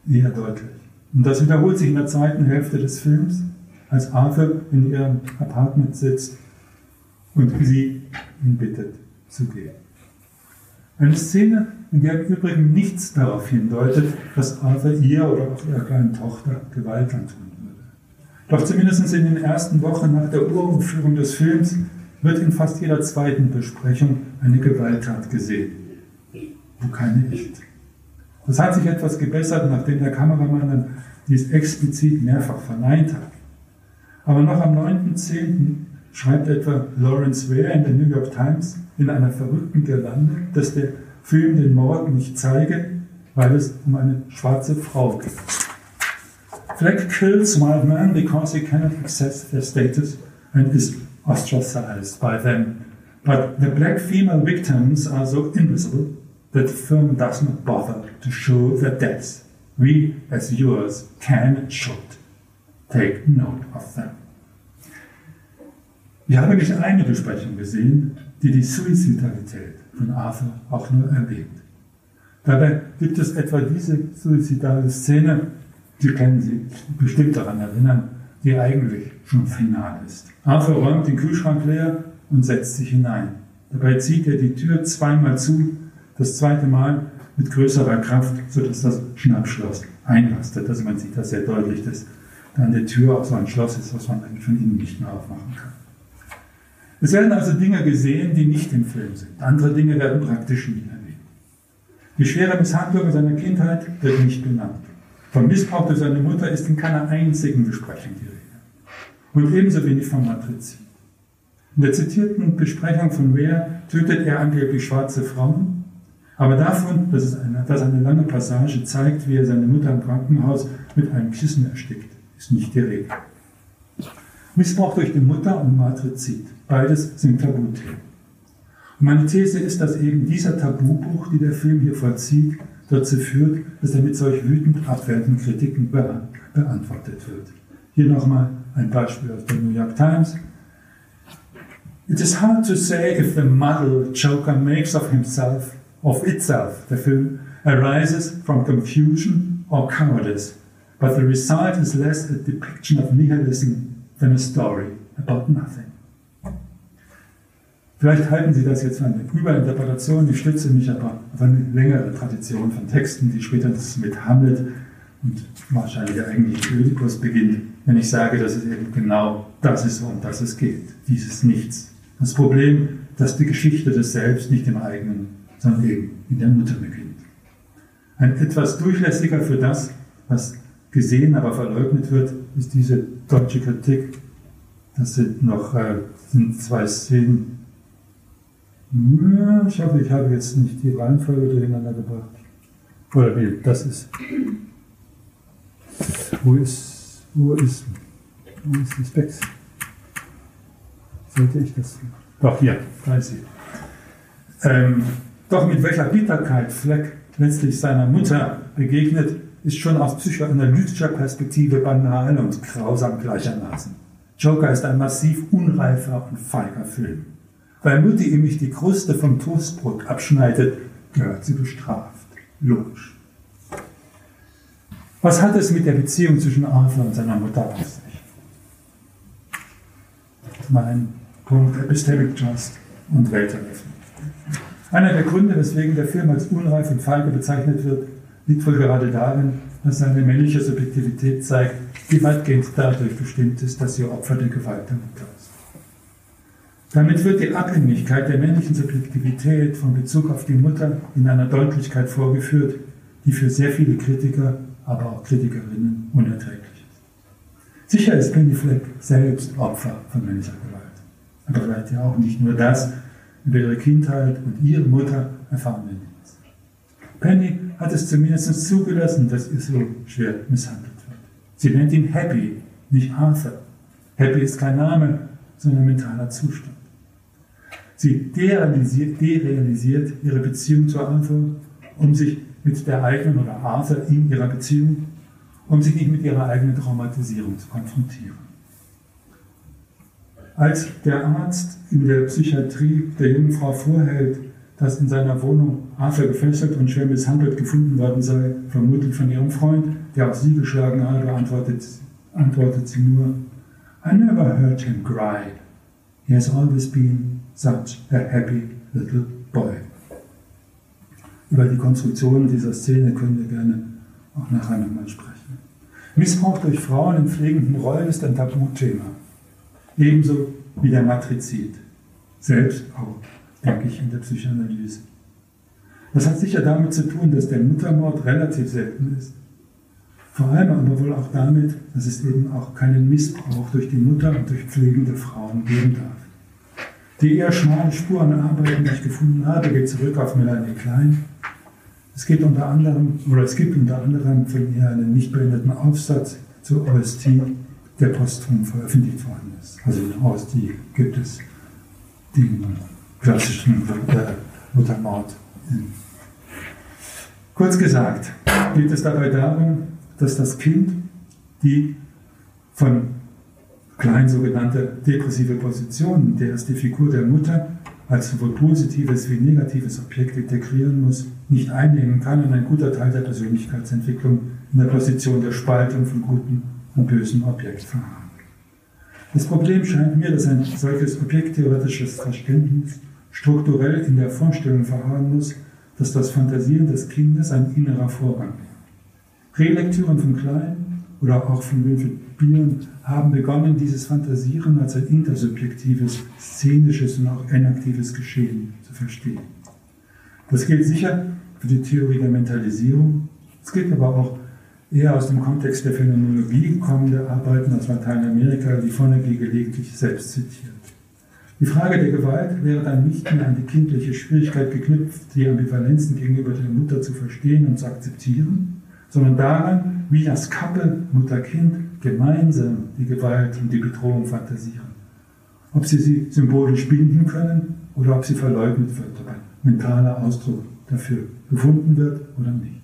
eher deutlich. Und das wiederholt sich in der zweiten Hälfte des Films, als Arthur in ihrem Apartment sitzt und sie bittet zu gehen. Eine Szene, in der im Übrigen nichts darauf hindeutet, dass Arthur ihr oder auch ihrer kleinen Tochter Gewalt antun würde. Doch zumindest in den ersten Wochen nach der Uraufführung des Films wird in fast jeder zweiten Besprechung eine Gewalttat gesehen, wo keine ist. Das hat sich etwas gebessert, nachdem der Kameramann dies explizit mehrfach verneint hat. Aber noch am 9.10. schreibt etwa Lawrence Ware in der New York Times in einer verrückten Girlande, dass der Film den Mord nicht zeige, weil es um eine schwarze Frau geht. Fleck kills white men because he cannot access their status and is ostracized by them. But the black female victims are so invisible that the film does not bother to show their deaths. We, as viewers, can and should take note of them. Ich habe nicht eine Besprechung gesehen, die die Suizidalität von Arthur auch nur erwähnt. Dabei gibt es etwa diese suizidale Szene, Sie können sich bestimmt daran erinnern, die eigentlich schon final ist. Arthur räumt den Kühlschrank leer und setzt sich hinein. Dabei zieht er die Tür zweimal zu, das zweite Mal mit größerer Kraft, sodass das Schnappschloss einlastet. Also man sieht das sehr deutlich, dass dann die Tür auch so ein Schloss ist, was man eigentlich von innen nicht mehr aufmachen kann. Es werden also Dinge gesehen, die nicht im Film sind. Andere Dinge werden praktisch nie erwähnt. Die schwere Misshandlung seiner Kindheit wird nicht benannt. Vom Missbrauch durch seine Mutter ist in keiner einzigen Besprechung die Rede. Und ebenso wenig vom Matrizid. In der zitierten Besprechung von Ware tötet er angeblich schwarze Frauen, aber davon, dass, es eine, dass eine lange Passage zeigt, wie er seine Mutter im Krankenhaus mit einem Kissen erstickt, ist nicht die Rede. Missbrauch durch die Mutter und Matrizid, beides sind Tabuthemen. Und meine These ist, dass eben dieser Tabubruch, die der Film hier vollzieht, dazu führt, dass er mit solch wütend abwertenden Kritiken beantwortet wird. Hier nochmal ein Beispiel aus der New York Times. It is hard to say if the model Joker makes of himself, of itself, the film, arises from confusion or cowardice, but the result is less a depiction of nihilism than a story about nothing. Vielleicht halten Sie das jetzt für eine Überinterpretation, ich stütze mich aber auf eine längere Tradition von Texten, die später mit Hamlet und wahrscheinlich der eigentliche Ödipus beginnt, wenn ich sage, dass es eben genau das ist, um das es geht, dieses Nichts. Das Problem, dass die Geschichte des Selbst nicht im eigenen, sondern eben in der Mutter beginnt. Ein etwas durchlässiger für das, was gesehen, aber verleugnet wird, ist diese deutsche Kritik. Das sind noch äh, sind zwei Szenen, ich hoffe, ich habe jetzt nicht die Reihenfolge durcheinander gebracht. Oder wie, das ist. Wo ist, wo ist, wo ist die Specs? Sollte ich das? Doch, hier, da ist sie. Ähm, doch mit welcher Bitterkeit Fleck letztlich seiner Mutter begegnet, ist schon aus psychoanalytischer Perspektive banal und grausam gleichermaßen. Joker ist ein massiv unreifer und feiger Film. Weil Mutti ihm nicht die Kruste vom Toastbrot abschneidet, gehört sie bestraft. Logisch. Was hat es mit der Beziehung zwischen Arthur und seiner Mutter auf sich? Mein Punkt Epistemic Trust und Welteröffnung. Einer der Gründe, weswegen der Film als unreif und feige bezeichnet wird, liegt wohl gerade darin, dass seine männliche Subjektivität zeigt, die weitgehend dadurch bestimmt ist, dass sie Opfer der Gewalt der Mutter. Damit wird die Abhängigkeit der männlichen Subjektivität von Bezug auf die Mutter in einer Deutlichkeit vorgeführt, die für sehr viele Kritiker, aber auch Kritikerinnen unerträglich ist. Sicher ist Penny Fleck selbst Opfer von männlicher Gewalt. Aber vielleicht ja auch nicht nur das, über ihre Kindheit und ihre Mutter erfahren wir nichts. Penny hat es zumindest zugelassen, dass ihr so schwer misshandelt wird. Sie nennt ihn Happy, nicht Arthur. Happy ist kein Name, sondern mentaler Zustand. Sie derealisiert, derealisiert ihre Beziehung zur Arthur, um sich mit der eigenen oder Arthur in ihrer Beziehung, um sich nicht mit ihrer eigenen Traumatisierung zu konfrontieren. Als der Arzt in der Psychiatrie der jungen Frau vorhält, dass in seiner Wohnung Arthur gefesselt und schwer misshandelt gefunden worden sei, vermutlich von ihrem Freund, der auf sie geschlagen habe, antwortet, antwortet sie nur, I never heard him cry. He has always been such a happy little boy. Über die Konstruktion dieser Szene können wir gerne auch nachher nochmal sprechen. Missbrauch durch Frauen in pflegenden Rollen ist ein Tabuthema. Ebenso wie der Matrizid. Selbst auch, denke ich, in der Psychoanalyse. Das hat sicher damit zu tun, dass der Muttermord relativ selten ist. Vor allem aber wohl auch damit, dass es eben auch keinen Missbrauch durch die Mutter und durch pflegende Frauen geben darf. Die eher schmale Spur an Arbeiten, die ich gefunden habe, geht zurück auf Melanie Klein. Es geht unter anderem, oder es gibt unter anderem von ihr einen nicht beendeten Aufsatz zur OST, der posthum veröffentlicht worden ist. Also in OST gibt es den klassischen äh, Muttermord. Kurz gesagt, geht es dabei darum, dass das Kind die von klein sogenannte depressive Position, in der es die Figur der Mutter als sowohl positives wie negatives Objekt integrieren muss, nicht einnehmen kann und ein guter Teil der Persönlichkeitsentwicklung in der Position der Spaltung von guten und bösen Objekt verharrt. Das Problem scheint mir, dass ein solches objekttheoretisches Verständnis strukturell in der Vorstellung verharren muss, dass das Fantasieren des Kindes ein innerer Vorgang ist. Relektüren von Klein oder auch von Winfried Bieren haben begonnen, dieses Fantasieren als ein intersubjektives, szenisches und auch enaktives Geschehen zu verstehen. Das gilt sicher für die Theorie der Mentalisierung, es gilt aber auch eher aus dem Kontext der Phänomenologie kommende Arbeiten aus Lateinamerika, die Vonnegut gelegentlich selbst zitiert. Die Frage der Gewalt wäre dann nicht mehr an die kindliche Schwierigkeit geknüpft, die Ambivalenzen gegenüber der Mutter zu verstehen und zu akzeptieren, sondern daran, wie das Couple Mutter-Kind gemeinsam die Gewalt und die Bedrohung fantasieren. Ob sie sie symbolisch binden können oder ob sie verleugnet wird, ob ein mentaler Ausdruck dafür gefunden wird oder nicht.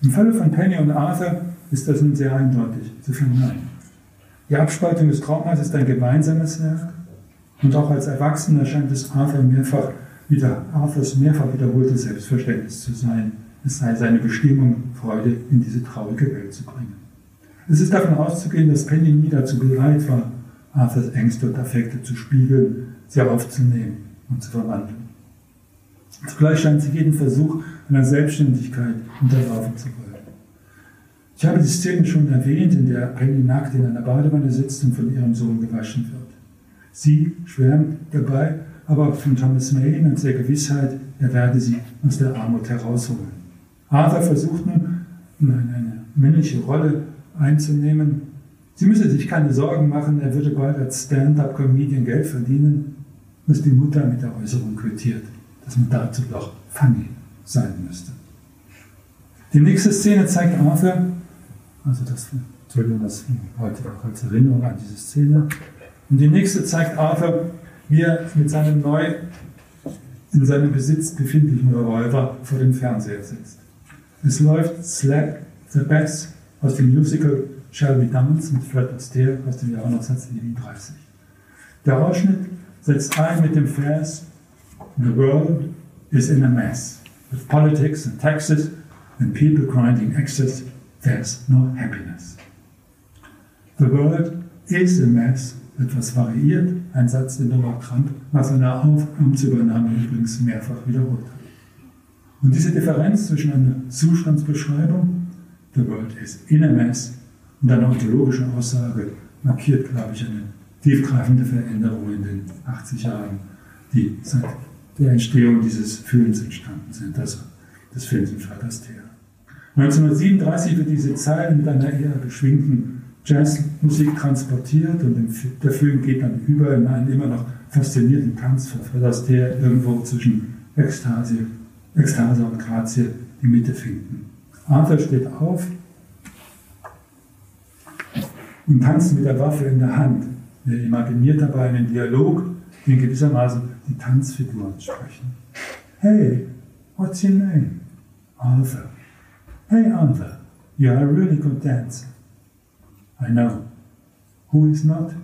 Im Falle von Penny und Arthur ist das nun sehr eindeutig zu verneinen. Die Abspaltung des Traumas ist ein gemeinsames Werk und auch als Erwachsener scheint es Arthur mehrfach wieder, Arthurs mehrfach wiederholtes Selbstverständnis zu sein, es sei seine Bestimmung, Freude in diese traurige Welt zu bringen. Es ist davon auszugehen, dass Penny nie dazu bereit war, Arthurs Ängste und Affekte zu spiegeln, sie aufzunehmen und zu verwandeln. Zugleich scheint sie jeden Versuch einer Selbstständigkeit unterlaufen zu wollen. Ich habe die Szene schon erwähnt, in der Penny nackt in einer Badewanne sitzt und von ihrem Sohn gewaschen wird. Sie schwärmt dabei aber von Thomas Maine und der Gewissheit, er werde sie aus der Armut herausholen. Arthur versucht nun, eine männliche Rolle einzunehmen. Sie müsse sich keine Sorgen machen, er würde bald als Stand-up-Comedian Geld verdienen, was die Mutter mit der Äußerung quittiert, dass man dazu doch funny sein müsste. Die nächste Szene zeigt Arthur, also das, Entschuldigung, das heute auch als Erinnerung an diese Szene, und die nächste zeigt Arthur, wie er mit seinem neu in seinem Besitz befindlichen Revolver vor dem Fernseher sitzt. Es läuft Slap the Bass aus dem Musical We Dance mit Fred Astaire aus dem Jahr 1937. Der Ausschnitt setzt ein mit dem Vers The world is in a mess. With politics and taxes and people grinding excess, there's no happiness. The world is a mess, etwas variiert, ein Satz, den Donald Trump nach seiner Amtsübernahme übrigens mehrfach wiederholt hat. Und diese Differenz zwischen einer Zustandsbeschreibung, the world is in a mess, und einer ontologischen Aussage markiert, glaube ich, eine tiefgreifende Veränderung in den 80 Jahren, die seit der Entstehung dieses Films entstanden sind, also des Films im Vatersteher. 1937 wird diese Zeile mit einer eher beschwingten Jazzmusik transportiert und der Film geht dann über in einen immer noch faszinierten Tanz für Fred Astaire irgendwo zwischen Ekstase, Ekstase und Grazie die Mitte finden. Arthur steht auf und tanzt mit der Waffe in der Hand. Er imaginiert dabei einen Dialog, den gewissermaßen die Tanzfiguren sprechen. Hey, what's your name? Arthur. Hey Arthur, you are a really good dancer. I know. Who is not?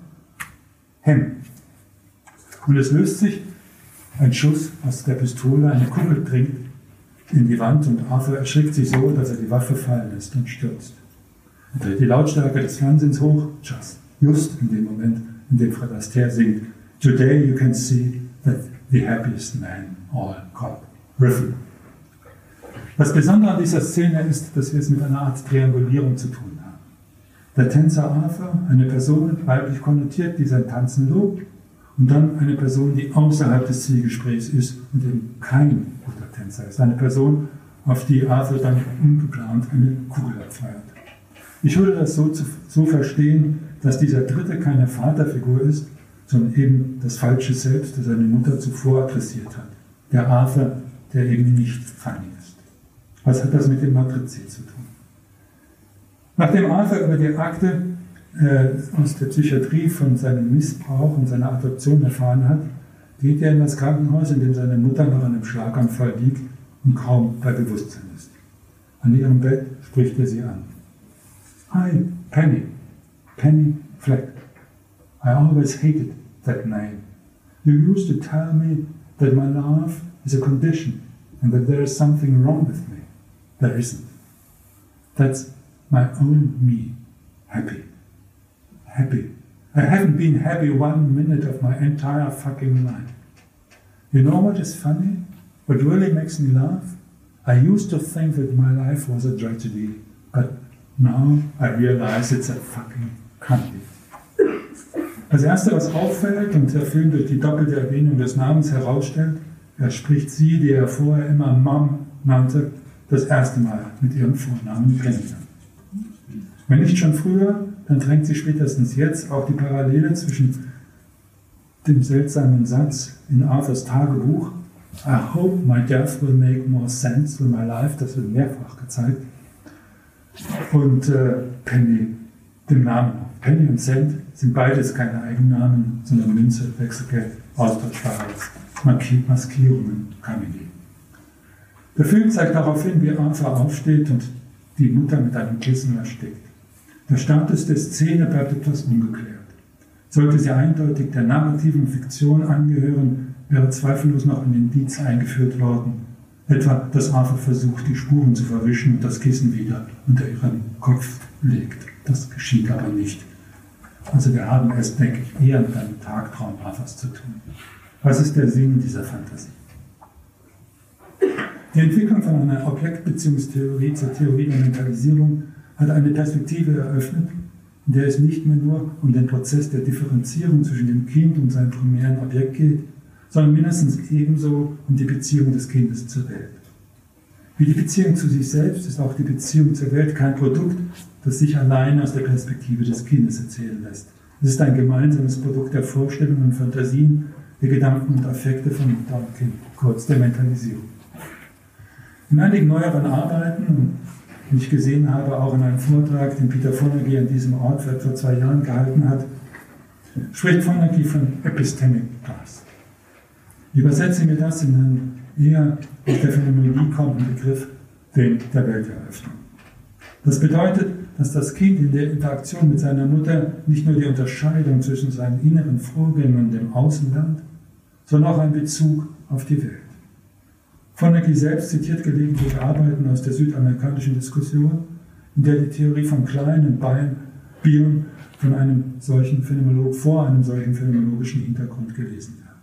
Him. Und es löst sich ein Schuss aus der Pistole, eine Kugel dringt in die Wand und Arthur erschrickt sich so, dass er die Waffe fallen lässt und stürzt. Er dreht die Lautstärke des Fernsehens hoch, just, just in dem Moment, in dem Fred Astaire singt, Today you can see that the happiest man all got rhythm. Das Besondere an dieser Szene ist, dass wir es mit einer Art Triangulierung zu tun haben. Der Tänzer Arthur, eine Person weiblich konnotiert, die sein Tanzen lobt, und dann eine Person, die außerhalb des Zielgesprächs ist und eben kein guter Tänzer ist. Eine Person, auf die Arthur dann ungeplant eine Kugel abfeuert. Ich würde das so, zu, so verstehen, dass dieser Dritte keine Vaterfigur ist, sondern eben das falsche Selbst, das seine Mutter zuvor adressiert hat. Der Arthur, der eben nicht funny ist. Was hat das mit dem Matrizid zu tun? Nachdem Arthur über die Akte äh, aus der Psychiatrie von seinem Missbrauch und seiner Adoption erfahren hat, geht er in das Krankenhaus, in dem seine Mutter nach einem Schlaganfall liegt und kaum bei Bewusstsein ist. An ihrem Bett spricht er sie an. Hi, Penny. Penny Fleck. I always hated that name. You used to tell me that my love is a condition and that there is something wrong with me. There isn't. That's my own me. Happy. Happy. I haven't been happy one minute of my entire fucking life. You know what is funny? What really makes me laugh? I used to think that my life was a tragedy, but now I realize it's a fucking comedy. Das Erste, was auffällt und der Film durch die doppelte Erwähnung des Namens herausstellt, er spricht sie, die er vorher immer Mom nannte, das erste Mal mit ihrem Vornamen kennengelernt. Wenn nicht schon früher, dann drängt sich spätestens jetzt auch die Parallele zwischen dem seltsamen Satz in Arthurs Tagebuch, I hope my death will make more sense than my life, das wird mehrfach gezeigt, und äh, Penny, dem Namen. Penny und Cent sind beides keine Eigennamen, sondern Münze, Wechselgeld, austauschbare Maskierungen, Kamini. Der Film zeigt darauf hin, wie Arthur aufsteht und die Mutter mit einem Kissen erstickt. Der Status der Szene bleibt etwas ungeklärt. Sollte sie eindeutig der narrativen Fiktion angehören, wäre zweifellos noch ein Indiz eingeführt worden. Etwa, dass Arthur versucht, die Spuren zu verwischen und das Kissen wieder unter ihren Kopf legt. Das geschieht aber nicht. Also wir haben es, denke ich, eher mit einem Tagtraum Arthurs zu tun. Was ist der Sinn dieser Fantasie? Die Entwicklung von einer Objektbeziehungstheorie zur Theorie der Mentalisierung hat eine Perspektive eröffnet, in der es nicht mehr nur um den Prozess der Differenzierung zwischen dem Kind und seinem primären Objekt geht, sondern mindestens ebenso um die Beziehung des Kindes zur Welt. Wie die Beziehung zu sich selbst ist auch die Beziehung zur Welt kein Produkt, das sich allein aus der Perspektive des Kindes erzählen lässt. Es ist ein gemeinsames Produkt der Vorstellungen und Fantasien, der Gedanken und Affekte von Mutter und Kind, kurz der Mentalisierung. In einigen neueren Arbeiten, die ich gesehen habe, auch in einem Vortrag, den Peter Fonagy an diesem Ort vor zwei Jahren gehalten hat, spricht Fonagy von Epistemic Class. Ich übersetze mir das in einen eher aus der Phänomenologie kommenden Begriff, den der Welteröffnung. Das bedeutet, dass das Kind in der Interaktion mit seiner Mutter nicht nur die Unterscheidung zwischen seinen inneren Vorgängen und dem Außen lernt, sondern auch einen Bezug auf die Welt. Vonnegut selbst zitiert gelegentlich Arbeiten aus der südamerikanischen Diskussion, in der die Theorie von Klein und Bion von einem solchen Phänomenolog vor einem solchen phänomenologischen Hintergrund gelesen werden.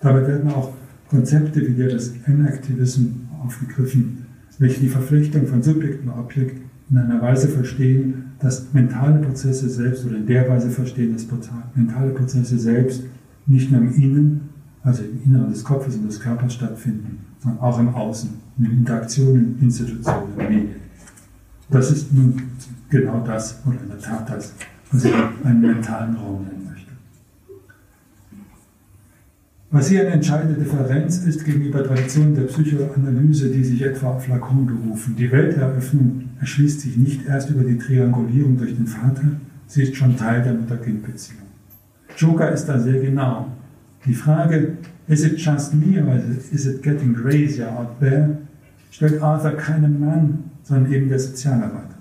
Dabei werden auch Konzepte wie der des Enaktivism aufgegriffen, welche die Verflechtung von Subjekt und Objekt in einer Weise verstehen, dass mentale Prozesse selbst oder in der Weise verstehen, dass mentale Prozesse selbst nicht nur im Innen, also im Inneren des Kopfes und des Körpers stattfinden, sondern auch im Außen, in den Interaktionen, Institutionen, Medien. Das ist nun genau das, oder in der Tat das, was ich einen mentalen Raum nennen möchte. Was hier eine entscheidende Differenz ist gegenüber Traditionen der Psychoanalyse, die sich etwa auf Lacan berufen. Die Welteröffnung erschließt sich nicht erst über die Triangulierung durch den Vater, sie ist schon Teil der Mutter-Kind-Beziehung. Joker ist da sehr genau. Die Frage, is it just me or is it getting crazier out there, stellt Arthur keinem Mann, sondern eben der Sozialarbeiter.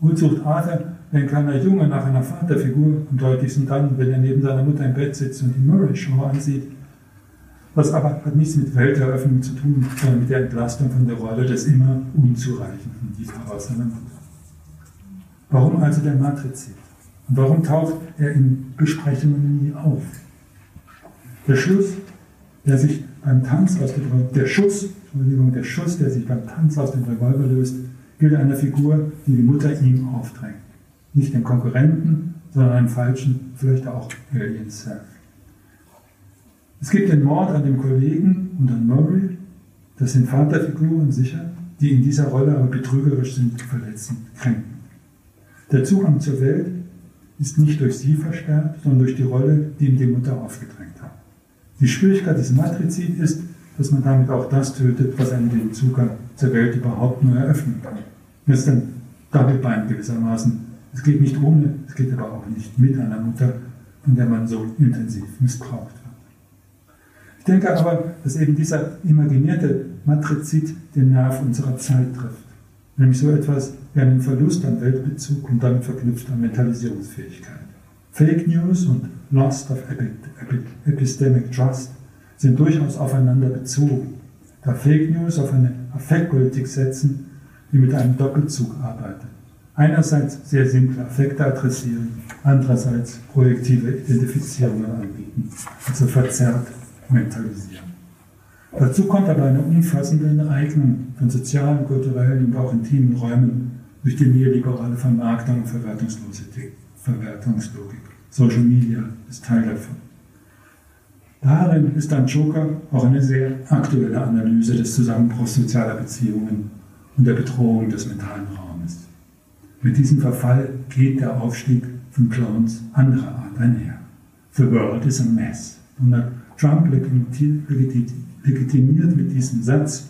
Wohl sucht Arthur, ein kleiner Junge nach einer Vaterfigur und deutlichsten dann, wenn er neben seiner Mutter im Bett sitzt und die Murray-Show ansieht. Das aber hat nichts mit Welteröffnung zu tun, sondern mit der Entlastung von der Rolle des immer unzureichenden Liebhabers seiner Mutter. Warum also der Matrizid? Und warum taucht er in Besprechungen nie auf? Der Schluss, der sich beim Tanz aus dem der Schuss, Entschuldigung, der Schuss, der sich beim Tanz aus dem Revolver löst, gilt einer Figur, die die Mutter ihm aufdrängt. Nicht dem Konkurrenten, sondern einem falschen, vielleicht auch Alien Self. Es gibt den Mord an dem Kollegen und an Murray. Das sind Vaterfiguren sicher, die in dieser Rolle aber betrügerisch sind, verletzend, kränken. Der Zugang zur Welt ist nicht durch sie verstärkt, sondern durch die Rolle, die ihm die Mutter aufgedrängt. Die Schwierigkeit des Matrizid ist, dass man damit auch das tötet, was einem den Zugang zur Welt überhaupt nur eröffnen kann. Das ist ein Doppelbein gewissermaßen. Es geht nicht ohne, es geht aber auch nicht mit einer Mutter, von der man so intensiv missbraucht wird. Ich denke aber, dass eben dieser imaginierte Matrizid den Nerv unserer Zeit trifft. Nämlich so etwas wie einen Verlust an Weltbezug und damit verknüpft an Mentalisierungsfähigkeit. Fake News und Lost of Epistemic Trust sind durchaus aufeinander bezogen, da Fake News auf eine Affektpolitik setzen, die mit einem Doppelzug arbeitet. Einerseits sehr simple Affekte adressieren, andererseits projektive Identifizierungen anbieten, also verzerrt mentalisieren. Dazu kommt aber eine umfassende Enteignung von sozialen, kulturellen und auch intimen Räumen durch die neoliberale Vermarktung und Verwertungslogik. Social Media ist Teil davon. Darin ist dann Joker auch eine sehr aktuelle Analyse des Zusammenbruchs sozialer Beziehungen und der Bedrohung des mentalen Raumes. Mit diesem Verfall geht der Aufstieg von Clowns anderer Art einher. The world is a mess. Donald Trump legitimiert mit diesem Satz,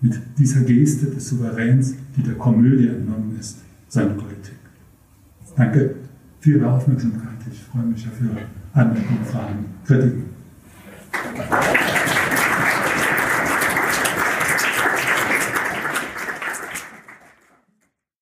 mit dieser Geste des Souveräns, die der Komödie entnommen ist, seine Politik. Danke für Ihre Aufmerksamkeit. Ich freue mich auf Ihre Anmerkungen, Fragen, Kritiken.